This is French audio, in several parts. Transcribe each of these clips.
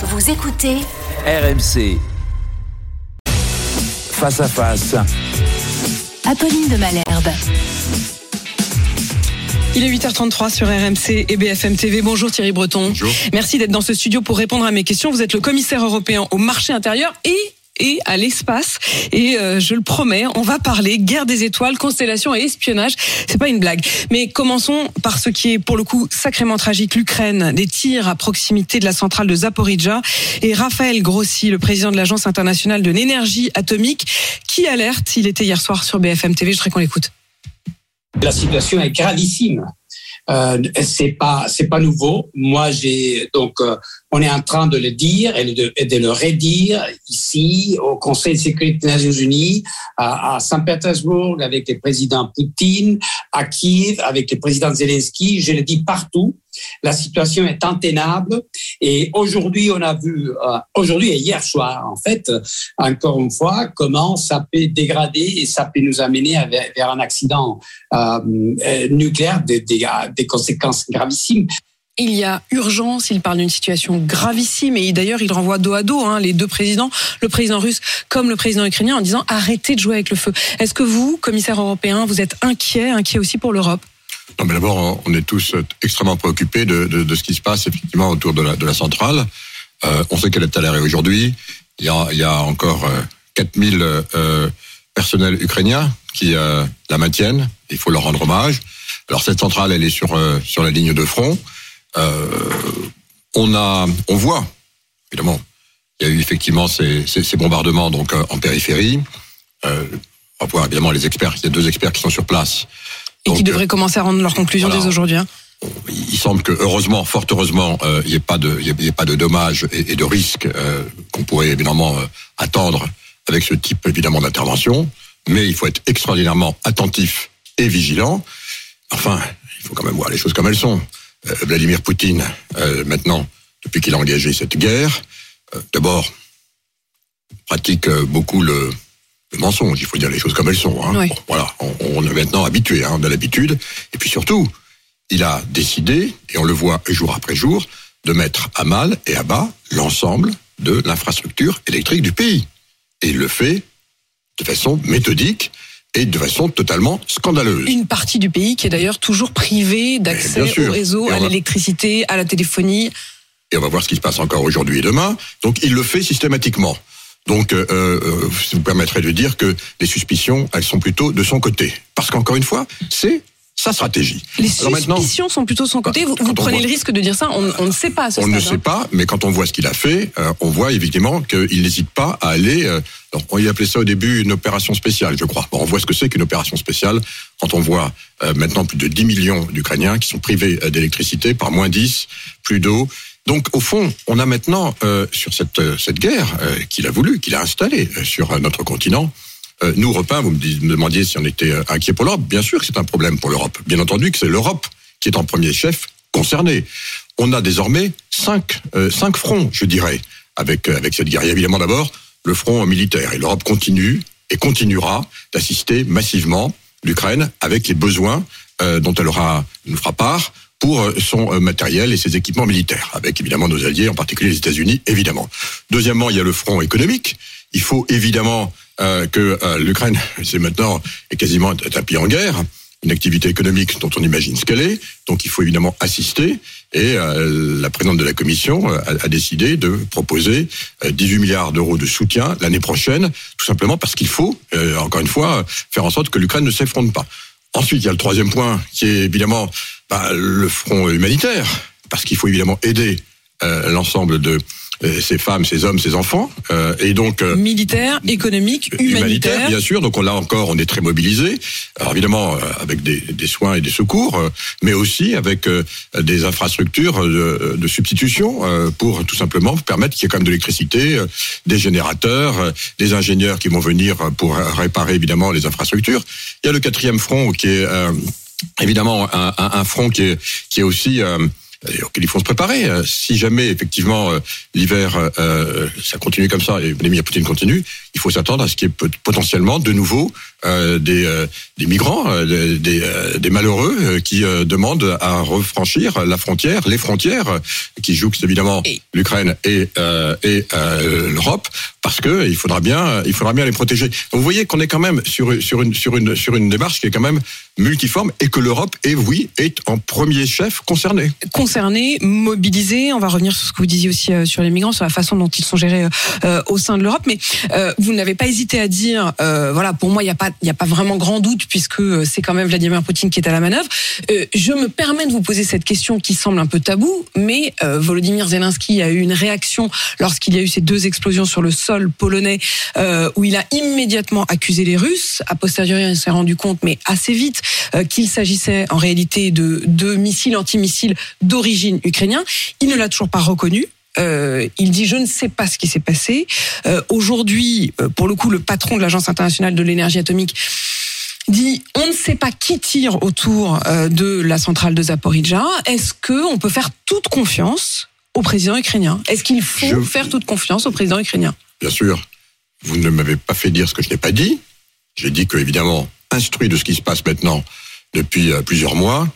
Vous écoutez RMC. Face à face. Apolline de Malherbe. Il est 8h33 sur RMC et BFM TV. Bonjour Thierry Breton. Bonjour. Merci d'être dans ce studio pour répondre à mes questions. Vous êtes le commissaire européen au marché intérieur et et à l'espace. Et euh, je le promets, on va parler guerre des étoiles, constellation et espionnage. C'est pas une blague. Mais commençons par ce qui est pour le coup sacrément tragique. L'Ukraine, des tirs à proximité de la centrale de Zaporizhzhia. Et Raphaël Grossi, le président de l'Agence internationale de l'énergie atomique, qui alerte. Il était hier soir sur BFM TV. Je voudrais qu'on l'écoute. La situation est gravissime. Euh, c'est pas c'est pas nouveau. Moi j'ai donc euh, on est en train de le dire et de, le redire ici au Conseil de sécurité des Nations Unies, à, Saint-Pétersbourg avec le président Poutine, à Kiev avec le président Zelensky. Je le dis partout. La situation est intenable et aujourd'hui on a vu euh, aujourd'hui et hier soir en fait encore une fois comment ça peut dégrader et ça peut nous amener vers, un accident euh, nucléaire des, des, des conséquences gravissimes. Il y a urgence, il parle d'une situation gravissime et d'ailleurs il renvoie dos à dos hein, les deux présidents, le président russe comme le président ukrainien en disant arrêtez de jouer avec le feu. Est-ce que vous, commissaire européen, vous êtes inquiet, inquiet aussi pour l'Europe? Non, mais d'abord, on est tous extrêmement préoccupés de, de, ce qui se passe effectivement autour de la, de la centrale. Euh, on sait qu'elle est à l'arrêt aujourd'hui. Il y a, il y a encore euh, 4000 euh, personnels ukrainiens qui euh, la maintiennent. Il faut leur rendre hommage. Alors cette centrale, elle est sur euh, sur la ligne de front. Euh, on a, on voit, évidemment, il y a eu effectivement ces, ces, ces bombardements donc euh, en périphérie. Euh, on va voir évidemment les experts. Il y a deux experts qui sont sur place. Et Donc, qui devraient commencer à rendre leurs conclusions voilà. dès aujourd'hui. hein. il semble que heureusement, fort heureusement, euh, il n'y ait pas de, il y ait- il y ait pas de dommages et, et de risques qu'on pourrait évidemment attendre avec ce type évidemment d'intervention. Mais il faut être extraordinairement attentif et vigilant. Enfin, il faut quand même voir les choses comme elles sont. Euh, Vladimir Poutine, euh, maintenant, depuis qu'il a engagé cette guerre, euh, d'abord pratique beaucoup le, le mensonge. Il faut dire les choses comme elles sont. Hein. Oui. Bon, voilà, on, on est maintenant habitué, hein, on a l'habitude. Et puis surtout, il a décidé, et on le voit jour après jour, de mettre à mal et à bas l'ensemble de l'infrastructure électrique du pays. Et il le fait de façon méthodique et de façon totalement scandaleuse. Une partie du pays qui est d'ailleurs toujours privée d'accès au réseau, à l'électricité, à la téléphonie. Et on va voir ce qui se passe encore aujourd'hui et demain. Donc il le fait systématiquement. Donc, euh, euh, vous permettrez de dire que les suspicions, elles sont plutôt de son côté. Parce qu'encore une fois, c'est sa stratégie. Les Alors suspicions sont plutôt son côté. Vous, Quand vous prenez voit- le risque de dire ça. On, on ne sait pas à ce On ne sait hein. pas, mais quand on voit ce qu'il a fait, euh, on voit évidemment qu'il n'hésite pas à aller. Euh, on y appelait ça au début une opération spéciale, je crois. Bon, on voit ce que c'est qu'une opération spéciale quand on voit euh, maintenant plus de 10 millions d'Ukrainiens qui sont privés d'électricité par moins 10, plus d'eau. Donc, au fond, on a maintenant euh, sur cette cette guerre euh, qu'il a voulu, qu'il a installée sur notre continent. Euh, nous, Européens, vous me, demandiez si on était euh, inquiet pour l'Europe. Bien sûr que c'est un problème pour l'Europe. Bien entendu que c'est l'Europe qui est en premier chef concernée. On a désormais cinq, euh, cinq fronts, je dirais, avec, avec cette guerre. Il y a évidemment d'abord le front militaire. Et l'Europe continue et continuera d'assister massivement l'Ukraine avec les besoins dont elle aura, nous fera part pour son matériel et ses équipements militaires, avec évidemment nos alliés, en particulier les États-Unis, évidemment. Deuxièmement, il y a le front économique. Il faut évidemment que euh, l'Ukraine, c'est maintenant est quasiment un pays en guerre, une activité économique dont on imagine ce qu'elle est. Donc il faut évidemment assister. Et euh, la présidente de la Commission euh, a, décidé de proposer euh, 18 milliards d'euros de soutien l'année prochaine, tout simplement parce qu'il faut, euh, encore une fois, faire en sorte que l'Ukraine ne s'effondre pas. Ensuite, il y a le troisième point, qui est évidemment bah, le front humanitaire, parce qu'il faut évidemment aider euh, l'ensemble de euh, ces femmes, ces hommes, ces enfants, euh, et donc euh, Militaire, économique, humanitaire. bien sûr. Donc on là encore, on est très mobilisé. Alors évidemment euh, avec des, des soins et des secours, euh, mais aussi avec euh, des infrastructures de, de substitution euh, pour tout simplement permettre qu'il y ait quand même de l'électricité, euh, des générateurs, euh, des ingénieurs qui vont venir pour réparer évidemment les infrastructures. Il y a le quatrième front qui est euh, évidemment un, un, un front qui est, qui est aussi euh, auquel il faut se préparer. Euh, Si jamais effectivement euh, l'hiver euh, euh, ça continue comme ça et Vladimir Poutine continue, il faut s'attendre à ce qu'il y ait potentiellement de nouveau euh, des, euh, des migrants, euh, des, des, euh, des malheureux euh, qui euh, demandent à refranchir la frontière, les frontières qui jouxtent évidemment Et- l'Ukraine et, euh, et euh, l'Europe, parce que il faudra bien, il faudra bien les protéger. Donc vous voyez qu'on est quand même sur sur une sur une sur une démarche qui est quand même multiforme et que l'Europe est oui est en premier chef concernée. Concernés, mobilisés. On va revenir sur ce que vous disiez aussi euh, sur les migrants, sur la façon dont ils sont gérés euh, euh, au sein de l'Europe. Mais vous n'avez pas hésité à dire, voilà, pour moi, il n'y a pas, vraiment grand doute puisque c'est quand même Vladimir Poutine qui est à la manœuvre. Je me permets de vous poser cette question qui semble un peu tabou, mais Volodymyr Zelensky a eu une réaction lorsqu'il y a eu ces deux explosions sur le sol polonais, où il a immédiatement accusé les Russes. A posteriori, il s'est rendu compte, mais assez vite, qu'il s'agissait en réalité de, de missiles antimissiles d'origine ukrainien. Il ne l'a toujours pas reconnu. Euh, il dit je ne sais pas ce qui s'est passé. Euh, Aujourd'hui, euh, pour le coup, le patron de l'Agence internationale de l'énergie atomique dit on ne sait pas qui tire autour de la centrale de Zaporizhzhia. Est-ce que on peut faire toute confiance au président ukrainien? Est-ce qu'il faut Je- faire toute confiance au président ukrainien? Bien sûr, vous ne m'avez pas fait dire ce que je n'ai pas dit. J'ai dit que, évidemment, instruit de ce qui se passe maintenant depuis plusieurs mois,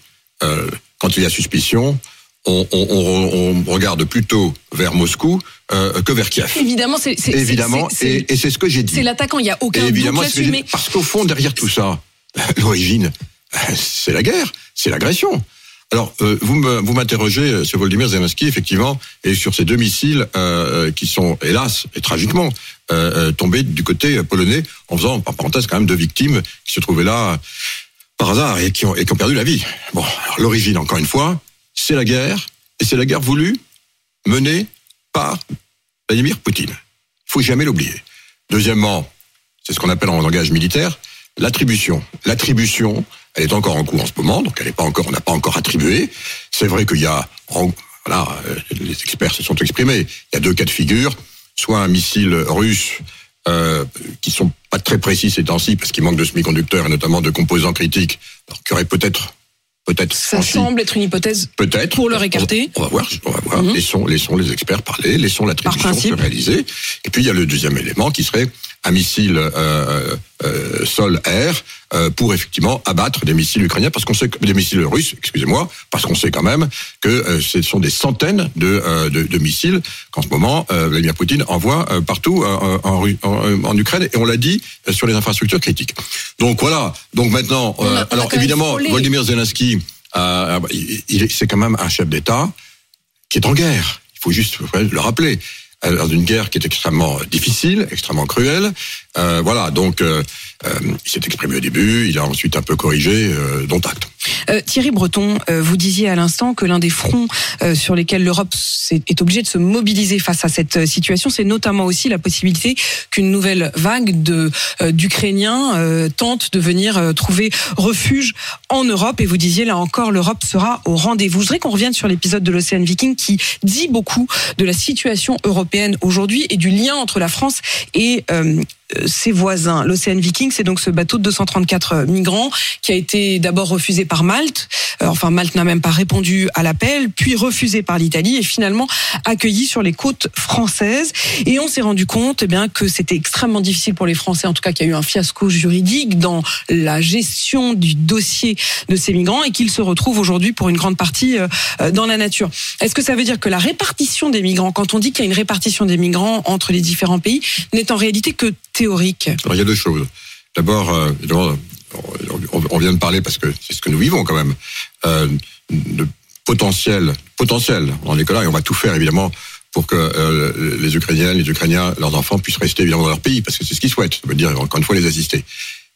euh, quand il y a suspicion, on, on- on- on regarde plutôt vers Moscou euh, que vers Kiev. Évidemment, c'est Évidemment, et, et c'est ce que j'ai dit. c'est l'attaquant. Il y a aucun doute évidemment. Mais parce qu'au fond, derrière tout ça, l'origine, c'est la guerre, c'est l'agression. Alors, euh, vous m'interrogez euh, sur Volodymyr Zelensky, effectivement, et sur ces deux missiles euh, qui sont, hélas, et tragiquement, euh, tombés du côté polonais, en faisant, par parenthèse, quand même deux victimes qui se trouvaient là par hasard et qui ont, et qui ont perdu la vie. Bon, alors l'origine, encore une fois, c'est la guerre, et c'est la guerre voulue, menée par Vladimir Poutine. Il faut jamais l'oublier. Deuxièmement, c'est ce qu'on appelle en langage militaire l'attribution. L'attribution, elle est encore en cours en ce moment, donc elle n'est pas encore, on n'a pas encore attribué. C'est vrai qu'il y a, voilà, euh, les experts se sont exprimés. Il y a deux cas de figure, soit un missile russe euh, qui sont pas très précis ces temps-ci parce qu'il manque de semi-conducteurs et notamment de composants critiques, qui aurait peut-être, peut-être ça franchi semble être une hypothèse Peut-être. Pour leur écarter. On va, on va voir, on va voir. Mhm. Laissons, laissons les experts parler, laissons l'attribution se réaliser. Et puis il y a le deuxième élément qui serait un missile euh, euh, sol-air euh, pour effectivement abattre des missiles ukrainiens, parce qu'on sait des missiles russes, excusez-moi, parce qu'on sait quand même que euh, ce sont des centaines de, euh, de, de missiles qu'en ce moment euh, Vladimir Poutine envoie euh, partout euh, en, en, en Ukraine, et on l'a dit euh, sur les infrastructures critiques. Donc voilà. Donc maintenant, a- euh, alors évidemment. Volodymyr Zelensky, euh, il, il est- c'est quand même un chef d'État qui est en guerre. Il faut juste le rappeler. Euh, Dans une guerre qui est extrêmement difficile, extrêmement cruelle. Euh, voilà, donc euh, euh, il s'est exprimé au début, il a ensuite un peu corrigé, dont acte. Euh, Thierry Breton, euh, vous disiez à l'instant que l'un des fronts euh, sur lesquels l'Europe s'est- est obligée de se mobiliser face à cette euh, situation, c'est notamment aussi la possibilité qu'une nouvelle vague euh, d'Ukrainiens euh, tente de venir trouver refuge en Europe. Et vous disiez là encore, l'Europe sera au rendez-vous. Je voudrais qu'on revienne sur l'épisode de l'Océan Viking qui dit beaucoup de la situation européenne aujourd'hui et du lien entre la France et ses voisins. L'Océan Viking, c'est donc ce bateau de 234 migrants qui a été d'abord refusé par Malte. Euh, enfin, Malte n'a même pas répondu à l'appel, puis refusé par l'Italie et finalement accueilli sur les côtes françaises. Et on s'est rendu compte eh bien que c'était extrêmement difficile pour les Français, en tout cas qu'il y a eu un fiasco juridique dans la gestion du dossier de ces migrants et qu'ils se retrouvent aujourd'hui pour une grande partie euh, euh, dans la nature. Est-ce que ça veut dire que la répartition des migrants, quand on dit qu'il y a une répartition des migrants entre les différents pays, n'est en réalité que il y a deux choses. D'abord, euh, on, vient de parler parce que c'est ce que nous vivons quand même, euh, de potentiel, potentiel en et on va tout faire évidemment pour que euh, les Ukrainiens, les Ukrainiens, leurs enfants puissent rester évidemment dans leur pays, parce que c'est ce qu'ils souhaitent. Ça veut dire encore une fois les assister.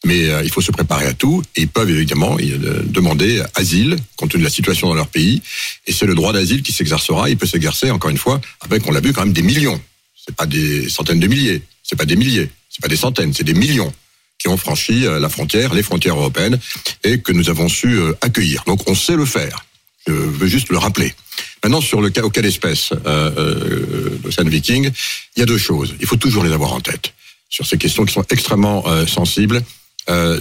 Mais il faut se préparer à tout et ils peuvent évidemment demander asile compte tenu de la situation dans leur pays. Et c'est le droit d'asile qui s'exercera. Il peut s'exercer encore une fois avec, on l'a vu, quand même des millions. C'est pas des centaines de milliers. C'est pas des milliers. C'est pas des centaines. C'est des millions qui ont franchi euh, la frontière, les frontières européennes, et que nous avons su euh, accueillir. Donc on sait le faire. Je veux juste le rappeler. Maintenant, sur le cas, au cas d'espèce, euh, euh, Viking, il y a deux choses. Il faut toujours les avoir en tête. Sur ces questions qui sont extrêmement sensibles,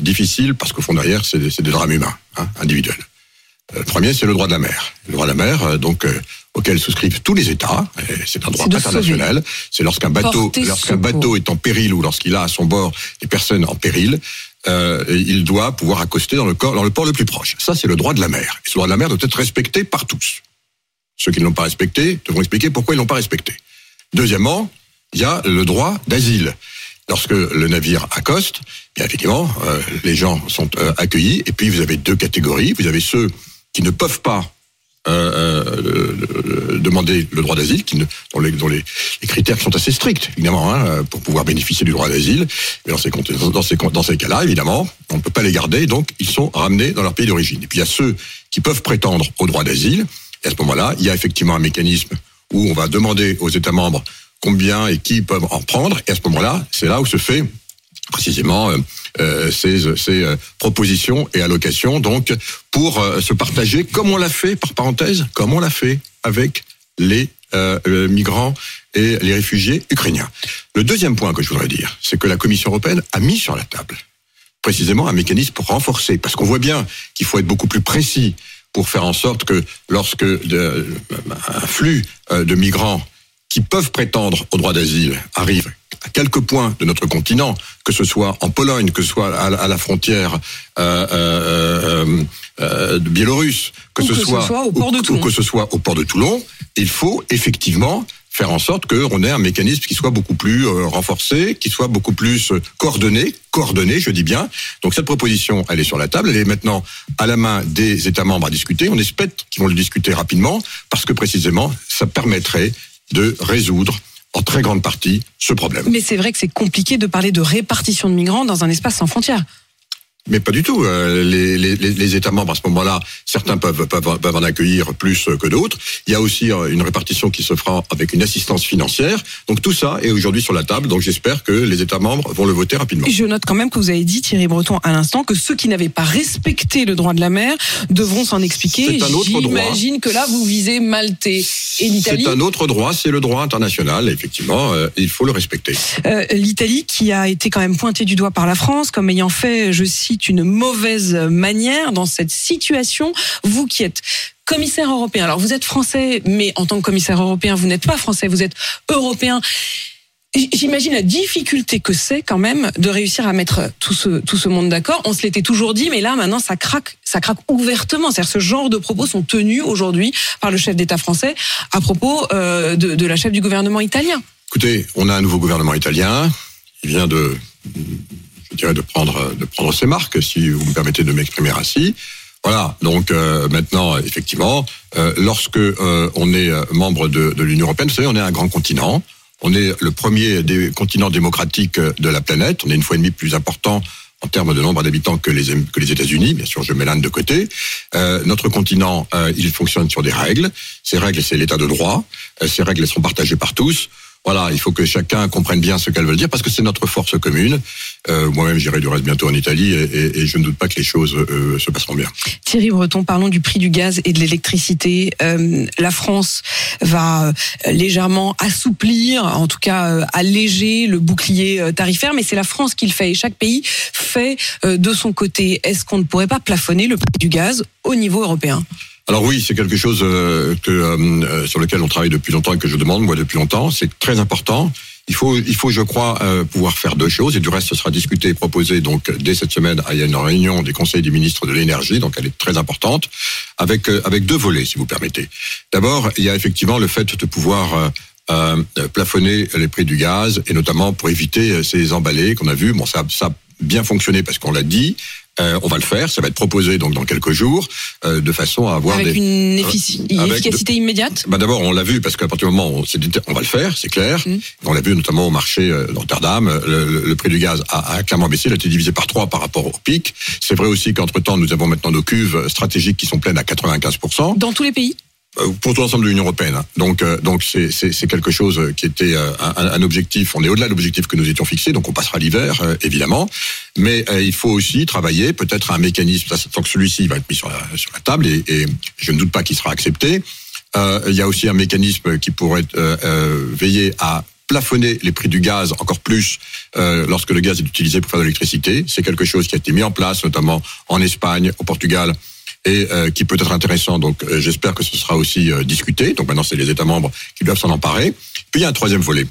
difficiles, parce qu'au fond derrière, c'est des, c'est des drames humains, hein, individuels. Le premier, c'est le droit de la mer. Le droit de la mer, donc auquel souscrivent tous les États. C'est un droit international. C'est lorsqu'un bateau, lorsqu'un bateau est en péril ou lorsqu'il a à son bord des personnes en péril, euh, il doit pouvoir accoster dans le, dans le port le plus proche. Ça, c'est le droit de la mer. Et ce droit de la mer doit être respecté par tous. Ceux qui ne l'ont pas respecté devront expliquer pourquoi ils l'ont pas respecté. Deuxièmement, il y a le droit d'asile. Lorsque le navire accoste, bien effectivement, euh, les gens sont euh, accueillis. Et puis vous avez deux catégories. Vous avez ceux qui ne peuvent pas euh, euh demander le droit d'asile, qui dont, les, critères sont assez stricts, évidemment, hein, pour pouvoir bénéficier du droit d'asile. Mais dans ces, dans ces, dans ces cas-là, évidemment, on ne peut pas les garder, donc ils sont ramenés dans leur pays d'origine. Et puis il y a ceux qui peuvent prétendre au droit d'asile. Et à ce moment-là, il y a effectivement un mécanisme où on va demander aux États membres combien et qui peuvent en prendre. Et à ce moment-là, c'est là où se fait précisément euh, euh, ces, euh, propositions et allocations, donc pour se partager, comme on l'a fait, par parenthèse, comme on l'a fait avec les migrants et les réfugiés ukrainiens. Le deuxième point que je voudrais dire, c'est que la Commission européenne a mis sur la table précisément un mécanisme pour renforcer, parce qu'on voit bien qu'il faut être beaucoup plus précis pour faire en sorte que lorsque de, un flux de migrants qui peuvent prétendre au droit d'asile arrivent à quelques points de notre continent, que ce soit en Pologne, que ce soit à, la frontière euh, euh, euh, de Biélorusse, que, ce, soit, au port de Toulon. que ce soit au port de Toulon, il faut effectivement faire en sorte qu'on ait un mécanisme qui soit beaucoup plus renforcé, qui soit beaucoup plus coordonné, coordonné, je dis bien. Donc cette proposition, elle est sur la table, elle est maintenant à la main des États membres à discuter. On espère qu'ils vont le discuter rapidement, parce que précisément, ça permettrait de résoudre en très grande partie ce problème. Mais c'est vrai que c'est compliqué de parler de répartition de migrants dans un espace sans frontières. Mais pas du tout. Les, les, les États membres, à ce moment-là, certains peuvent, peuvent, peuvent, en accueillir plus que d'autres. Il y a aussi euh, une répartition qui se fera avec une assistance financière. Donc tout ça est aujourd'hui sur la table. Donc j'espère que les États membres vont le voter rapidement. Je note quand même que vous avez dit, Thierry Breton, à l'instant, que ceux qui n'avaient pas respecté le droit de la mer devront s'en expliquer. C'est un autre droit. J'imagine que là, vous visez Malte et l'Italie. C'est un autre droit, c'est le droit international. Effectivement, euh, il faut le respecter. Euh, L'Italie, qui a été quand même pointée du doigt par la France, comme ayant fait, je cite, une mauvaise manière dans cette situation. Vous qui êtes commissaire européen, alors vous êtes français, mais en tant que commissaire européen, vous n'êtes pas français, vous êtes européen. J'imagine la difficulté que c'est quand même de réussir à mettre tout ce tout ce monde d'accord. On se l'était toujours dit, mais là maintenant ça craque, ça craque ouvertement. C'est-à-dire ce genre de propos sont tenus aujourd'hui par le chef d'État français à propos euh, de, de la chef du gouvernement italien. Écoutez, on a un nouveau gouvernement italien. Il vient de dirais, de prendre, de prendre ses marques, si vous me permettez de m'exprimer ainsi. Voilà, donc euh, maintenant, effectivement, euh, lorsque euh, on est membre de, l'Union européenne, vous savez, on est un grand continent. On est le premier des continents démocratiques de la planète. On est une fois et demie plus important en termes de nombre d'habitants que les, que les États-Unis. Bien sûr, je mets l'Inde de côté. Euh, notre continent, il fonctionne sur des règles. Ces règles, c'est l'état de droit. ces règles, elles sont partagées par tous. Voilà, il faut que chacun comprenne bien ce qu'elle veut dire parce que c'est notre force commune. Euh, Moi-même, j'irai du reste bientôt en Italie et, je ne doute pas que les choses euh, se passeront bien. Thierry Breton, parlons du prix du gaz et de l'électricité. Euh, la France va légèrement assouplir, en tout cas alléger le bouclier tarifaire, mais c'est la France qui le fait et chaque pays fait de son côté. Est-ce qu'on ne pourrait pas plafonner le prix du gaz au niveau européen? Alors oui, c'est quelque chose euh, que, euh, sur lequel on travaille depuis longtemps et que je demande moi depuis longtemps. C'est très important. Il faut, il faut, je crois, euh, pouvoir faire deux choses. Et du reste, ce sera discuté et proposé donc dès cette semaine. A une réunion des conseils des ministres de l'énergie, donc elle est très importante, avec avec deux volets, si vous permettez. D'abord, il y a effectivement le fait de pouvoir euh, plafonner les prix du gaz et notamment pour éviter ces emballés qu'on a vus. Bon, ça, ça a bien fonctionné parce qu'on l'a dit. Euh, on va le faire, ça va être proposé donc dans quelques jours, euh, de façon à avoir avec des, une euh, efficacité de, immédiate? Bah d'abord, on l'a vu parce qu'à partir du moment où on s'est dit on va le faire, c'est clair. Mmh. On l'a vu notamment au marché d'Amsterdam, le, le, le, prix du gaz a, a, clairement baissé, il a été divisé par trois par rapport au pic. C'est vrai aussi qu'entre temps, nous avons maintenant nos cuves stratégiques qui sont pleines à 95% Dans tous les pays? Euh, pour tout l'ensemble de l'Union européenne. Donc, euh, donc c'est, c'est, c'est quelque chose qui était euh, un, un, objectif. On est au-delà de l'objectif que nous étions fixés, donc on passera l'hiver, évidemment. Mais il faut aussi travailler peut-être à un mécanisme, tant que celui-ci va être mis sur la, sur la table, et, et je ne doute pas qu'il sera accepté. il y a aussi un mécanisme qui pourrait veiller à plafonner les prix du gaz encore plus euh, lorsque le gaz est utilisé pour faire de l'électricité. C'est quelque chose qui a été mis en place, notamment en Espagne, au Portugal et euh, qui peut être intéressant. Donc euh, j'espère que ce sera aussi euh, discuté. Donc maintenant c'est les États membres qui doivent s'en emparer. Puis il y a un troisième volet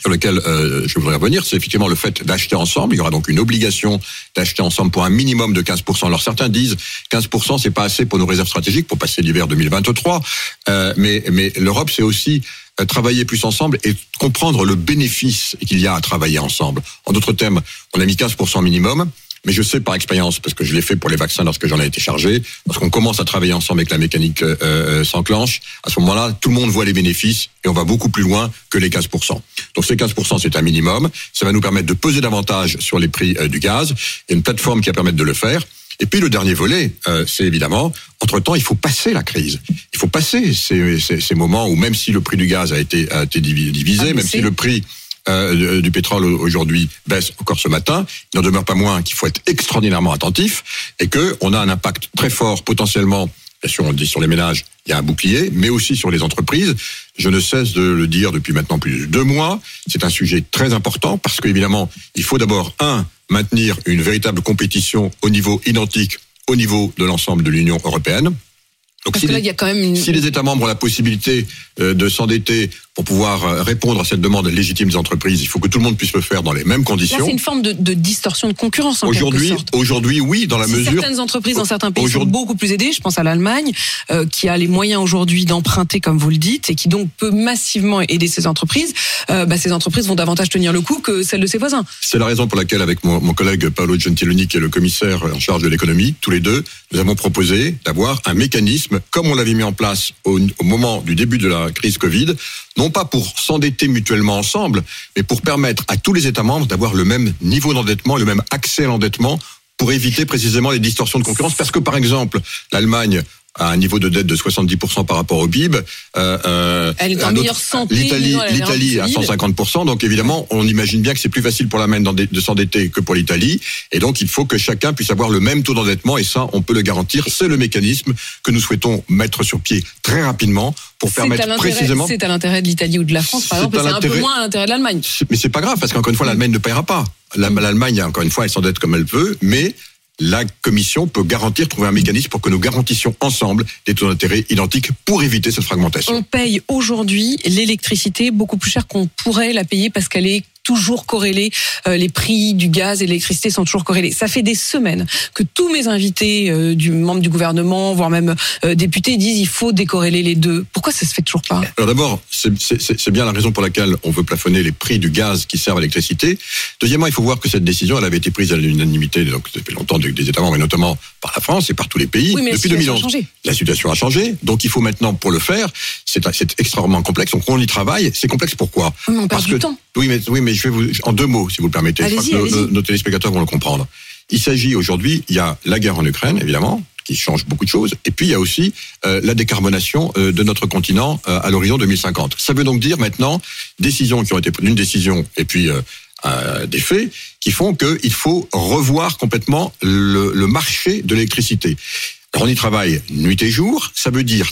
sur lequel euh, je voudrais revenir, c'est effectivement le fait d'acheter ensemble. Il y aura donc une obligation d'acheter ensemble pour un minimum de 15%. Alors certains disent 15% c'est pas assez pour nos réserves stratégiques pour passer l'hiver 2023, euh, mais mais l'Europe c'est aussi euh, travailler plus ensemble et comprendre le bénéfice qu'il y a à travailler ensemble. En d'autres termes, on a mis 15% minimum. Mais je sais par expérience, parce que je l'ai fait pour les vaccins lorsque j'en ai été chargé, lorsqu'on commence à travailler ensemble avec la mécanique euh, euh, s'enclenche, à ce moment-là, tout le monde voit les bénéfices et on va beaucoup plus loin que les 15%. Donc ces 15%, c'est un minimum. Ça va nous permettre de peser davantage sur les prix euh, du gaz. Il y a une plateforme qui va permettre de le faire. Et puis le dernier volet, euh, c'est évidemment, entre-temps, il faut passer la crise. Il faut passer ces, ces, ces moments où même si le prix du gaz a été, a été divi- divisé, Ah, même si le prix euh, du pétrole aujourd'hui baisse encore ce matin, il n'en demeure pas moins qu'il faut être extraordinairement attentif et que on a un impact très fort potentiellement. Bien sûr, on le dit sur les ménages, il y a un bouclier, mais aussi sur les entreprises. Je ne cesse de le dire depuis maintenant plus de deux mois. C'est un sujet très important parce qu'évidemment, il faut d'abord, un, maintenir une véritable compétition au niveau identique au niveau de l'ensemble de l'Union européenne. Donc, Parce si que là, les- il y a quand même une... si les États membres ont la possibilité euh, de s'endetter pour pouvoir euh, répondre à cette demande légitime des entreprises, il faut que tout le monde puisse le faire dans les mêmes conditions. c'est une forme de, de distorsion de concurrence en Aujourd'hui, aujourd'hui, oui, dans la Si mesure. certaines entreprises dans certains pays sont beaucoup plus aidées, je pense à l'Allemagne, euh, qui a les moyens aujourd'hui d'emprunter, comme vous le dites, et qui donc peut massivement aider ces entreprises, euh, bah, ces entreprises vont davantage tenir le coup que celles de ses voisins. C'est la raison pour laquelle, avec mon, mon collègue Paolo Gentiloni, qui est le commissaire en charge de l'économie, tous les deux, nous avons proposé d'avoir un mécanisme, comme on l'avait mis en place au, au moment du début de la crise Covid, non pas pour s'endetter mutuellement ensemble, mais pour permettre à tous les États membres d'avoir le même niveau d'endettement, le même accès à l'endettement, pour éviter précisément les distorsions de concurrence. Parce que, par exemple, l'Allemagne a un niveau de dette de 70% par rapport au PIB. Euh, euh, L'Italie, l'Italie à solide. 150%. Donc évidemment, on imagine bien que c'est plus facile pour l'Allemagne d'endett- de s'endetter que pour l'Italie. Et donc il faut que chacun puisse avoir le même taux d'endettement. Et ça, on peut le garantir. C'est le mécanisme que nous souhaitons mettre sur pied très rapidement pour à permettre précisément. c'est à l'intérêt de l'Italie ou de la France, par exemple, à c'est un peu moins à l'intérêt de l'Allemagne. Mais c'est pas grave parce qu'encore une fois, l'Allemagne ne paiera pas. La- L'Allemagne, encore une fois, elle s'endette comme elle veut, mais la Commission peut garantir, trouver un mécanisme pour que nous garantissions ensemble des taux d'intérêt identiques pour éviter cette fragmentation. On paye aujourd'hui l'électricité beaucoup plus cher qu'on pourrait la payer parce qu'elle est toujours corrélée, euh, les prix du gaz et de l'électricité sont toujours corrélés. Ça fait des semaines que tous mes invités, euh, du membres du gouvernement, voire même euh, députés, disent il faut décorréler les deux. Pourquoi ça se fait toujours pas? Alors d'abord, c'est- bien la raison pour laquelle on veut plafonner les prix du gaz qui servent à l'électricité. Deuxièmement, il faut voir que cette décision, elle avait été prise à l'unanimité, donc depuis longtemps des États membres, et notamment par la France et par tous les pays Oui, mais la depuis situation a 2011. changé. La situation a changé, donc il faut maintenant pour le faire, c'est extrêmement complexe. Donc on y travaille. C'est complexe pourquoi? Oui, perd Parce du que temps. oui, mais oui, mais je vais vous en deux mots, si vous le permettez. Je crois que nos, allez-y. nos- nos téléspectateurs vont le comprendre. Il s'agit aujourd'hui, il y a la guerre en Ukraine, évidemment, qui change beaucoup de choses, et puis il y a aussi euh, la décarbonation euh, de notre continent euh, à l'horizon 2050. Ça veut donc dire maintenant décisions qui ont été prises, une décision et puis euh, des faits qui font qu'il faut revoir complètement le, le marché de l'électricité. On y travaille nuit et jour. Ça veut dire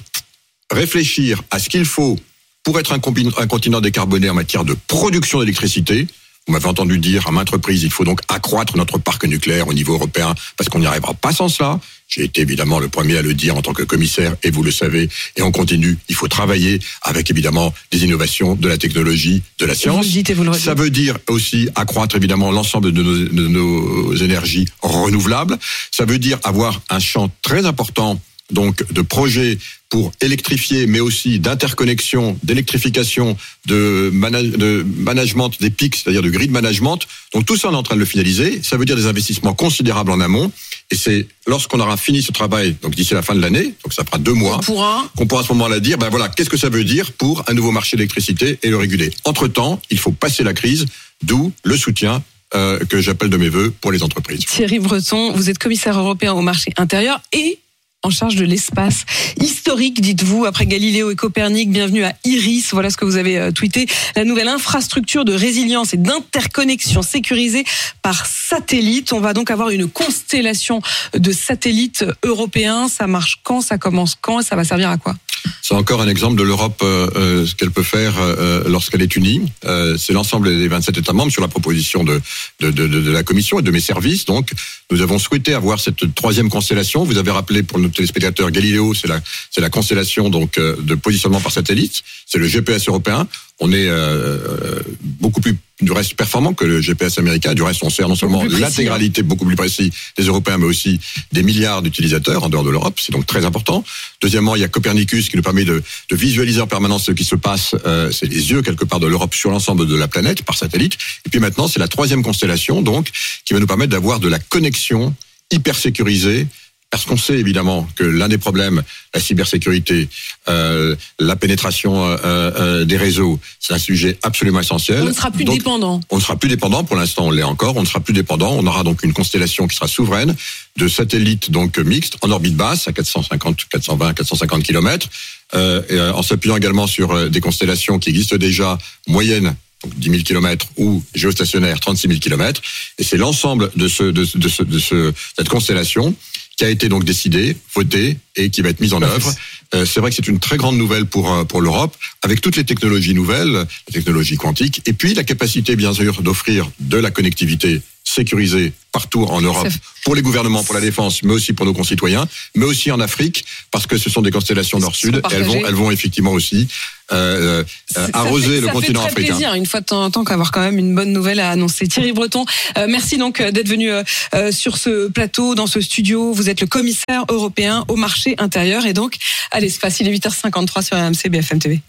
réfléchir à ce qu'il faut pour être un, un continent décarboné en matière de production d'électricité. Vous m'avez entendu dire à maintes reprises, il faut donc accroître notre parc nucléaire au niveau européen parce qu'on n'y arrivera pas sans cela. J'ai été évidemment le premier à le dire en tant que commissaire et vous le savez et on continue. Il faut travailler avec évidemment des innovations, de la technologie, de la Vous science. le dites et vous le redites. Ça veut dire aussi accroître évidemment l'ensemble de nos, de nos énergies renouvelables. Ça veut dire avoir un champ très important donc de projets pour électrifier, mais aussi d'interconnexion, d'électrification, de, mana- de management des pics, c'est-à-dire de grid management. Donc tout ça, on est en train de le finaliser. Ça veut dire des investissements considérables en amont. Et c'est lorsqu'on aura fini ce travail, donc d'ici la fin de l'année, donc ça fera deux mois, pourra qu'on pourra à ce moment-là dire, ben voilà, qu'est-ce que ça veut dire pour un nouveau marché d'électricité et le réguler. Entre-temps, il faut passer la crise, d'où le soutien euh, que j'appelle de mes voeux pour les entreprises. Thierry Breton, vous êtes commissaire européen au marché intérieur et en charge de l'espace historique, dites-vous, après Galiléo et Copernic. Bienvenue à Iris. Voilà ce que vous avez euh, tweeté. La nouvelle infrastructure de résilience et d'interconnexion sécurisée par satellite. On va donc avoir une constellation de satellites européens. Ça marche quand? Ça commence quand? Ça va servir à quoi? C'est encore un exemple de l'Europe, euh, euh, ce qu'elle peut faire euh, lorsqu'elle est unie. C'est l'ensemble des 27 États membres sur la proposition de, de, de, de, la Commission et de mes services. Donc, nous avons souhaité avoir cette troisième constellation. Vous avez rappelé pour nos téléspectateurs, Galileo, c'est la, la constellation donc de positionnement par satellite. C'est le GPS européen. On est beaucoup plus du reste performant que le GPS américain. Du reste, on sert non seulement l'intégralité beaucoup plus précis des Européens, mais aussi des milliards d'utilisateurs en dehors de l'Europe. C'est donc très important. Deuxièmement, il y a Copernicus qui nous permet de, de visualiser en permanence ce qui se passe. Euh, c'est les yeux quelque part de l'Europe sur l'ensemble de la planète par satellite. Et puis maintenant, c'est la troisième constellation, donc, qui va nous permettre d'avoir de la connexion hyper sécurisée parce qu'on sait évidemment que l'un des problèmes, la cybersécurité, euh, la pénétration euh, euh, des réseaux, c'est un sujet absolument essentiel. On ne sera plus dépendant. On ne sera plus dépendant. Pour l'instant, on l'est encore. On ne sera plus dépendant. On aura donc une constellation qui sera souveraine de satellites donc mixtes en orbite basse à 450, 420, 450 km, euh, en s'appuyant également sur des constellations qui existent déjà moyennes donc 10 000 km ou géostationnaire 36 000 km. Et c'est l'ensemble de, ce, de, de, ce, de ce, cette constellation qui a été donc décidé, voté et qui va être mise en œuvre. Euh, c'est vrai que c'est une très grande nouvelle pour euh, pour l'Europe, avec toutes les technologies nouvelles, la technologie quantique, et puis la capacité bien sûr d'offrir de la connectivité sécurisée partout en Europe, pour les gouvernements, pour la défense, mais aussi pour nos concitoyens, mais aussi en Afrique, parce que ce sont des constellations nord-sud. Elles vont, elles vont effectivement aussi euh, euh, arroser le continent fait très africain. plaisir, une fois de temps en temps, qu'avoir quand même une bonne nouvelle à annoncer. Thierry Breton, euh, merci donc euh, d'être venu euh, sur ce plateau, dans ce studio. Vous êtes le commissaire européen au marché intérieur et donc à l'espace. Il est 8h53 sur RMC BFM TV.